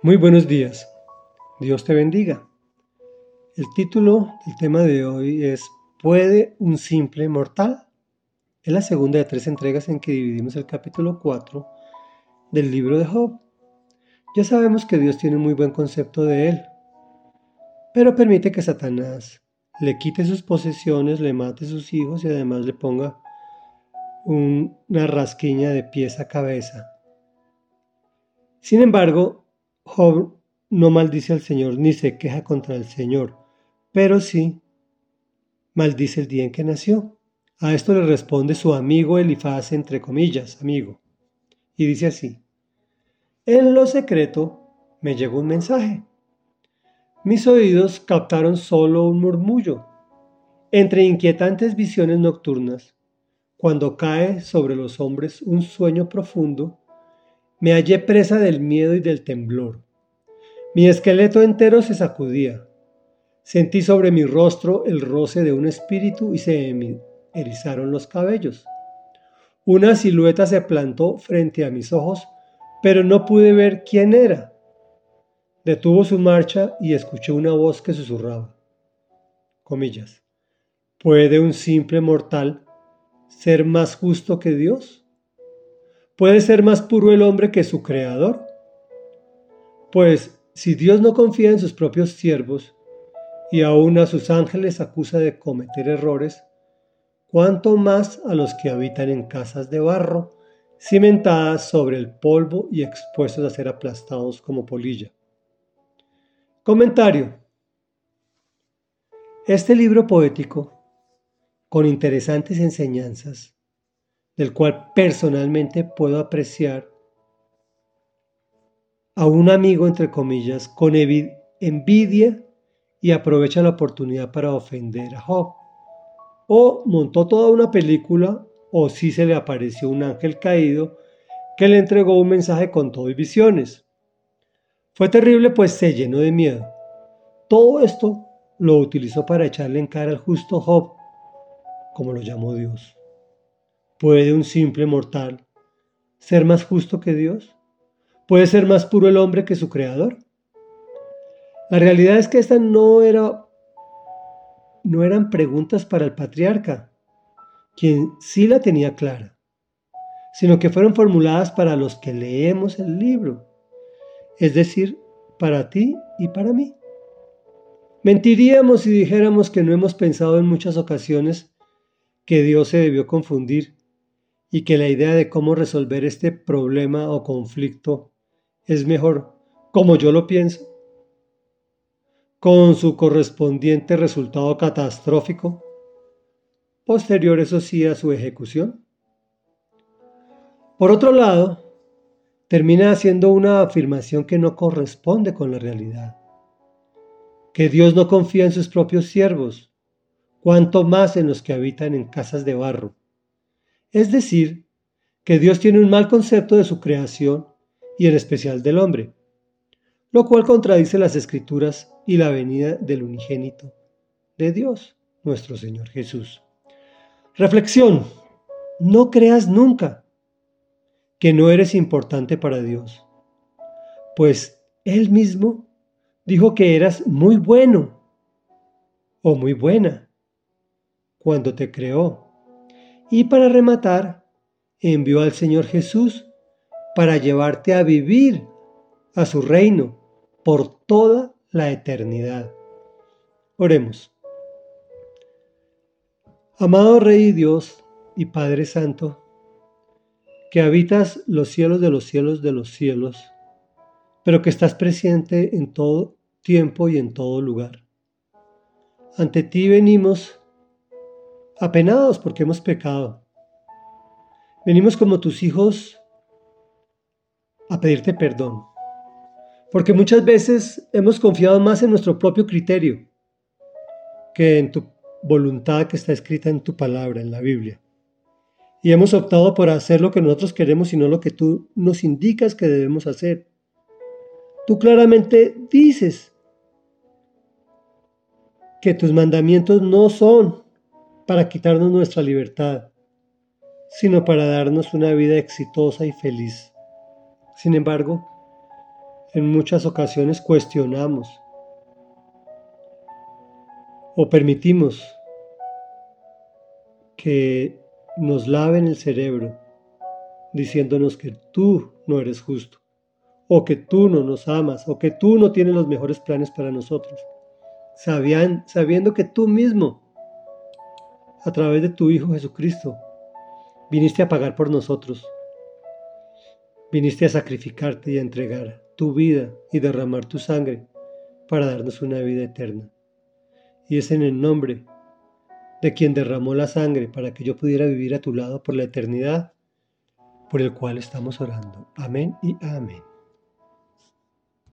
Muy buenos días. Dios te bendiga. El título del tema de hoy es ¿Puede un simple mortal? Es la segunda de tres entregas en que dividimos el capítulo 4 del libro de Job. Ya sabemos que Dios tiene un muy buen concepto de él, pero permite que Satanás le quite sus posesiones, le mate sus hijos y además le ponga una rasquiña de pies a cabeza. Sin embargo, Job no maldice al Señor ni se queja contra el Señor, pero sí maldice el día en que nació. A esto le responde su amigo Elifaz, entre comillas, amigo, y dice así, en lo secreto me llegó un mensaje. Mis oídos captaron solo un murmullo. Entre inquietantes visiones nocturnas, cuando cae sobre los hombres un sueño profundo, me hallé presa del miedo y del temblor. Mi esqueleto entero se sacudía. Sentí sobre mi rostro el roce de un espíritu y se me erizaron los cabellos. Una silueta se plantó frente a mis ojos, pero no pude ver quién era. Detuvo su marcha y escuché una voz que susurraba. Comillas. ¿Puede un simple mortal ser más justo que Dios? ¿Puede ser más puro el hombre que su creador? Pues si Dios no confía en sus propios siervos y aún a sus ángeles acusa de cometer errores, cuánto más a los que habitan en casas de barro, cimentadas sobre el polvo y expuestos a ser aplastados como polilla. Comentario. Este libro poético, con interesantes enseñanzas, del cual personalmente puedo apreciar a un amigo, entre comillas, con envidia y aprovecha la oportunidad para ofender a Job. O montó toda una película, o si se le apareció un ángel caído que le entregó un mensaje con todo y visiones. Fue terrible pues se llenó de miedo. Todo esto lo utilizó para echarle en cara al justo Job, como lo llamó Dios. ¿Puede un simple mortal ser más justo que Dios? ¿Puede ser más puro el hombre que su creador? La realidad es que estas no, era, no eran preguntas para el patriarca, quien sí la tenía clara, sino que fueron formuladas para los que leemos el libro, es decir, para ti y para mí. Mentiríamos si dijéramos que no hemos pensado en muchas ocasiones que Dios se debió confundir y que la idea de cómo resolver este problema o conflicto es mejor como yo lo pienso, con su correspondiente resultado catastrófico, posterior eso sí a su ejecución. Por otro lado, termina haciendo una afirmación que no corresponde con la realidad, que Dios no confía en sus propios siervos, cuanto más en los que habitan en casas de barro. Es decir, que Dios tiene un mal concepto de su creación y en especial del hombre, lo cual contradice las escrituras y la venida del unigénito de Dios, nuestro Señor Jesús. Reflexión, no creas nunca que no eres importante para Dios, pues Él mismo dijo que eras muy bueno o muy buena cuando te creó y para rematar, envió al Señor Jesús para llevarte a vivir a su reino por toda la eternidad. Oremos. Amado Rey Dios y Padre Santo, que habitas los cielos de los cielos de los cielos, pero que estás presente en todo tiempo y en todo lugar. Ante ti venimos apenados porque hemos pecado. Venimos como tus hijos a pedirte perdón, porque muchas veces hemos confiado más en nuestro propio criterio que en tu voluntad que está escrita en tu palabra, en la Biblia. Y hemos optado por hacer lo que nosotros queremos y no lo que tú nos indicas que debemos hacer. Tú claramente dices que tus mandamientos no son para quitarnos nuestra libertad, sino para darnos una vida exitosa y feliz. Sin embargo, en muchas ocasiones cuestionamos o permitimos que nos laven el cerebro diciéndonos que tú no eres justo, o que tú no nos amas, o que tú no tienes los mejores planes para nosotros, sabiendo que tú mismo, a través de tu Hijo Jesucristo, viniste a pagar por nosotros, viniste a sacrificarte y a entregar tu vida y derramar tu sangre para darnos una vida eterna. Y es en el nombre de quien derramó la sangre para que yo pudiera vivir a tu lado por la eternidad por el cual estamos orando. Amén y amén.